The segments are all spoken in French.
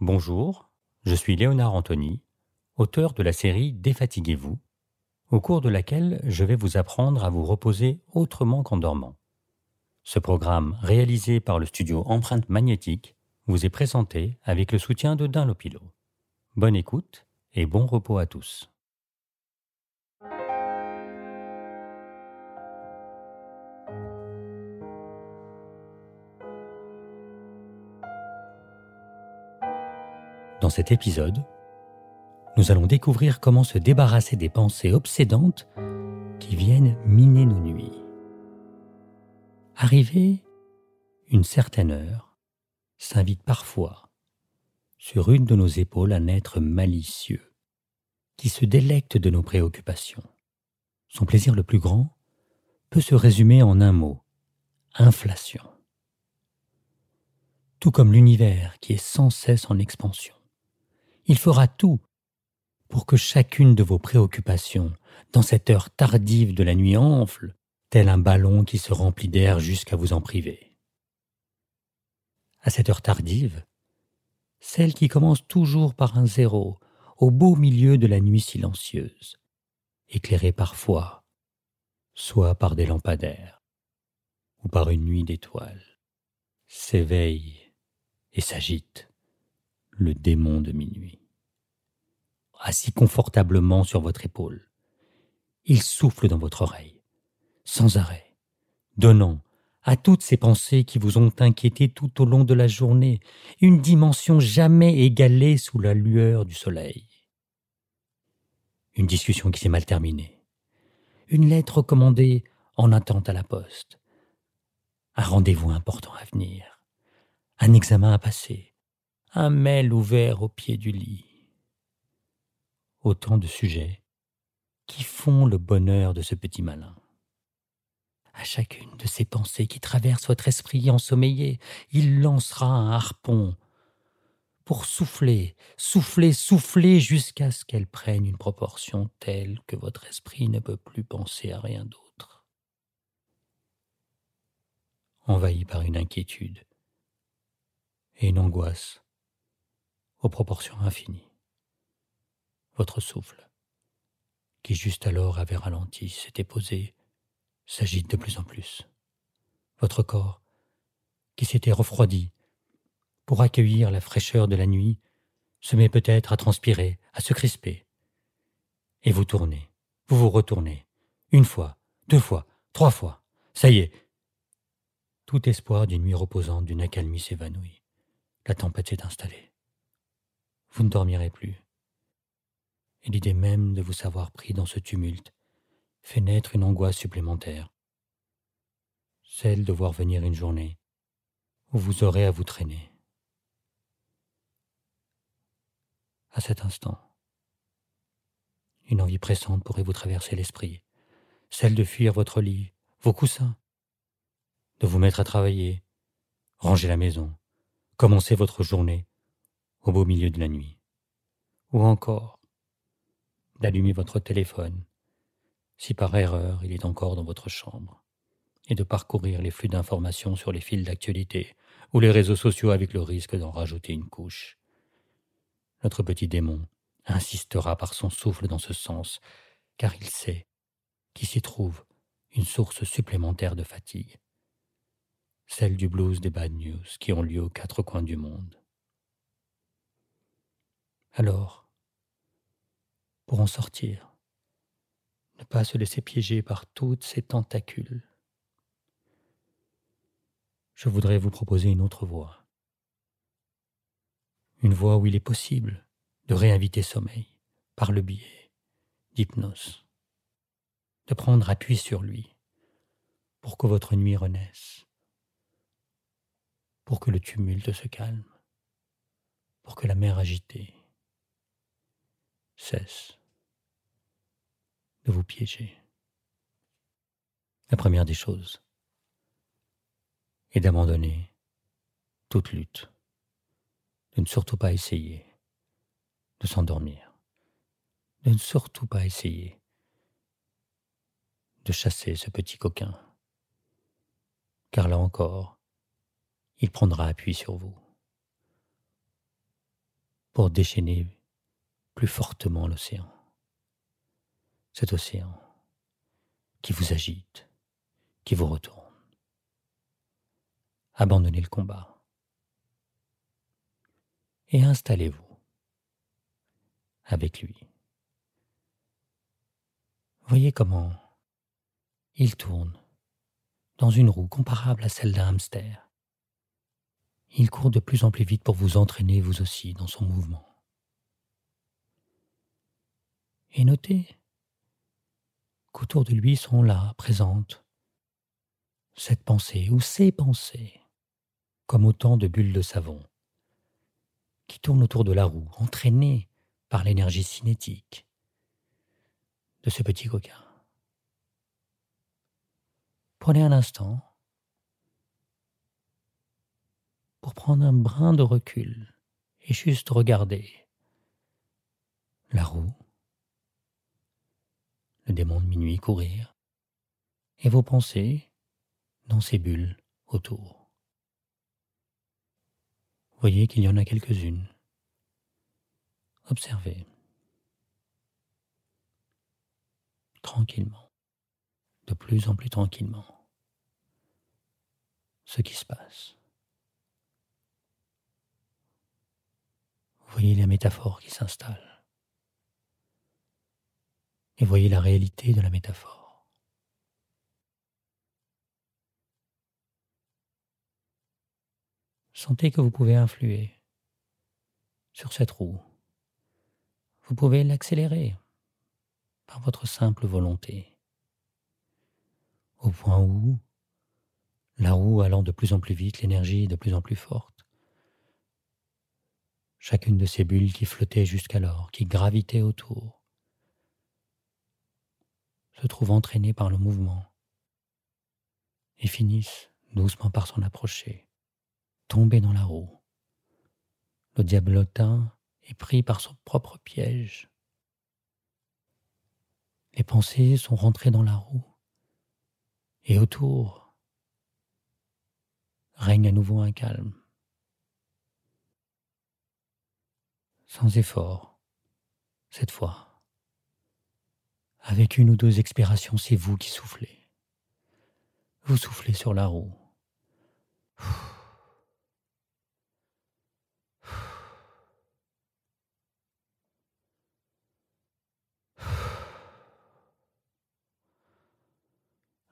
Bonjour, je suis Léonard Anthony, auteur de la série Défatiguez-vous, au cours de laquelle je vais vous apprendre à vous reposer autrement qu'en dormant. Ce programme, réalisé par le studio Empreinte Magnétique, vous est présenté avec le soutien de Dunlopilo. Bonne écoute et bon repos à tous. Dans cet épisode, nous allons découvrir comment se débarrasser des pensées obsédantes qui viennent miner nos nuits. Arrivé une certaine heure, s'invite parfois sur une de nos épaules un être malicieux qui se délecte de nos préoccupations. Son plaisir le plus grand peut se résumer en un mot, inflation. Tout comme l'univers qui est sans cesse en expansion. Il fera tout pour que chacune de vos préoccupations, dans cette heure tardive de la nuit, enfle, tel un ballon qui se remplit d'air jusqu'à vous en priver. À cette heure tardive, celle qui commence toujours par un zéro, au beau milieu de la nuit silencieuse, éclairée parfois, soit par des lampadaires, ou par une nuit d'étoiles, s'éveille et s'agite le démon de minuit. Assis confortablement sur votre épaule, il souffle dans votre oreille, sans arrêt, donnant à toutes ces pensées qui vous ont inquiété tout au long de la journée une dimension jamais égalée sous la lueur du soleil. Une discussion qui s'est mal terminée, une lettre commandée en attente à la poste, un rendez-vous important à venir, un examen à passer, un mail ouvert au pied du lit. Autant de sujets qui font le bonheur de ce petit malin. À chacune de ces pensées qui traversent votre esprit ensommeillé, il lancera un harpon pour souffler, souffler, souffler jusqu'à ce qu'elle prenne une proportion telle que votre esprit ne peut plus penser à rien d'autre. Envahi par une inquiétude et une angoisse aux proportions infinies. Votre souffle, qui juste alors avait ralenti, s'était posé, s'agite de plus en plus. Votre corps, qui s'était refroidi, pour accueillir la fraîcheur de la nuit, se met peut-être à transpirer, à se crisper. Et vous tournez, vous vous retournez, une fois, deux fois, trois fois. Ça y est. Tout espoir d'une nuit reposante, d'une accalmie s'évanouit. La tempête s'est installée vous ne dormirez plus. Et l'idée même de vous savoir pris dans ce tumulte fait naître une angoisse supplémentaire, celle de voir venir une journée où vous aurez à vous traîner. À cet instant, une envie pressante pourrait vous traverser l'esprit, celle de fuir votre lit, vos coussins, de vous mettre à travailler, ranger la maison, commencer votre journée au beau milieu de la nuit. Ou encore d'allumer votre téléphone, si par erreur il est encore dans votre chambre, et de parcourir les flux d'informations sur les fils d'actualité ou les réseaux sociaux avec le risque d'en rajouter une couche. Notre petit démon insistera par son souffle dans ce sens, car il sait qu'il s'y trouve une source supplémentaire de fatigue, celle du blues des bad news qui ont lieu aux quatre coins du monde. Alors, pour en sortir, ne pas se laisser piéger par toutes ces tentacules, je voudrais vous proposer une autre voie. Une voie où il est possible de réinviter sommeil par le biais d'hypnose, de prendre appui sur lui pour que votre nuit renaisse, pour que le tumulte se calme, pour que la mer agitée cesse de vous piéger. La première des choses est d'abandonner toute lutte, de ne surtout pas essayer de s'endormir, de ne surtout pas essayer de chasser ce petit coquin, car là encore, il prendra appui sur vous. pour déchaîner plus fortement l'océan. Cet océan qui vous agite, qui vous retourne. Abandonnez le combat et installez-vous avec lui. Voyez comment il tourne dans une roue comparable à celle d'un hamster. Il court de plus en plus vite pour vous entraîner vous aussi dans son mouvement. Et notez qu'autour de lui sont là, présentes, cette pensée ou ces pensées, comme autant de bulles de savon, qui tournent autour de la roue, entraînées par l'énergie cinétique de ce petit coquin. Prenez un instant pour prendre un brin de recul et juste regarder la roue, le démon de minuit courir, et vos pensées dans ces bulles autour. Voyez qu'il y en a quelques-unes. Observez. Tranquillement. De plus en plus tranquillement. Ce qui se passe. Voyez la métaphore qui s'installe. Et voyez la réalité de la métaphore. Sentez que vous pouvez influer sur cette roue. Vous pouvez l'accélérer par votre simple volonté. Au point où, la roue allant de plus en plus vite, l'énergie de plus en plus forte, chacune de ces bulles qui flottaient jusqu'alors, qui gravitaient autour, se trouvent entraînées par le mouvement et finissent doucement par s'en approcher, tomber dans la roue. Le diablotin est pris par son propre piège. Les pensées sont rentrées dans la roue et autour règne à nouveau un calme. sans effort, cette fois. Avec une ou deux expirations, c'est vous qui soufflez. Vous soufflez sur la roue.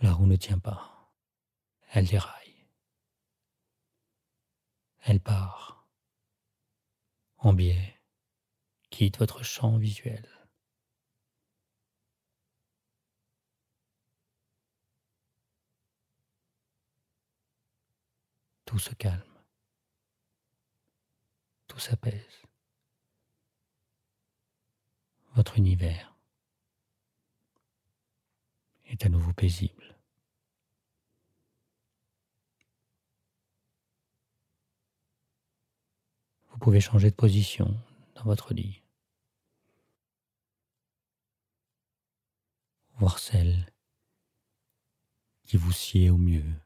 La roue ne tient pas. Elle déraille. Elle part. En biais quitte votre champ visuel. Tout se calme, tout s'apaise. Votre univers est à nouveau paisible. Vous pouvez changer de position dans votre lit. voir celle qui vous sied au mieux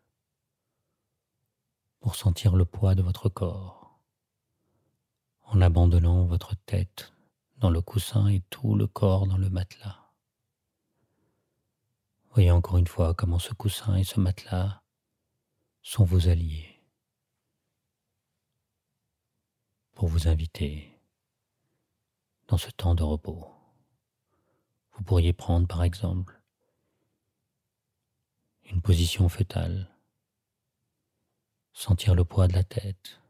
pour sentir le poids de votre corps en abandonnant votre tête dans le coussin et tout le corps dans le matelas. Voyez encore une fois comment ce coussin et ce matelas sont vos alliés pour vous inviter dans ce temps de repos. Vous pourriez prendre par exemple une position fœtale, sentir le poids de la tête,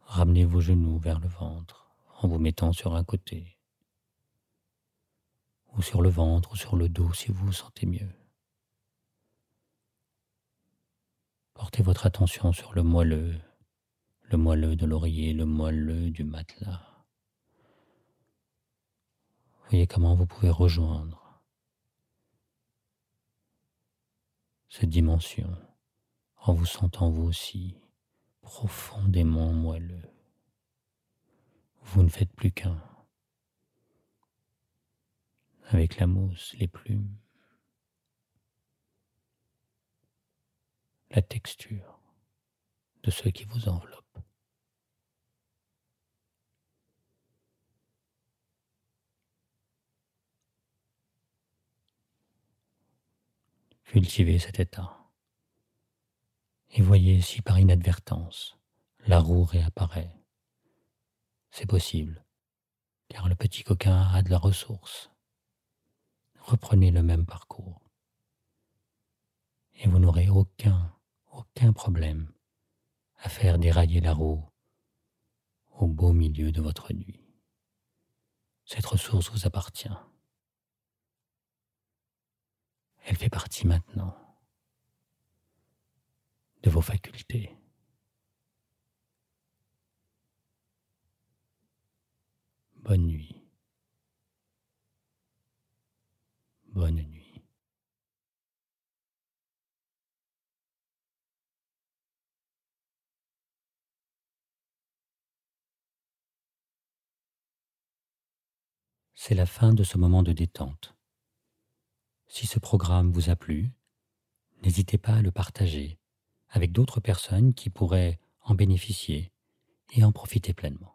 ramener vos genoux vers le ventre en vous mettant sur un côté, ou sur le ventre ou sur le dos si vous vous sentez mieux. Portez votre attention sur le moelleux, le moelleux de l'oreiller, le moelleux du matelas. Voyez comment vous pouvez rejoindre cette dimension en vous sentant vous aussi profondément moelleux. Vous ne faites plus qu'un avec la mousse, les plumes, la texture de ce qui vous enveloppe. Cultivez cet état. Et voyez si par inadvertance la roue réapparaît. C'est possible, car le petit coquin a de la ressource. Reprenez le même parcours. Et vous n'aurez aucun, aucun problème à faire dérailler la roue au beau milieu de votre nuit. Cette ressource vous appartient. Elle fait partie maintenant de vos facultés. Bonne nuit. Bonne nuit. C'est la fin de ce moment de détente. Si ce programme vous a plu, n'hésitez pas à le partager avec d'autres personnes qui pourraient en bénéficier et en profiter pleinement.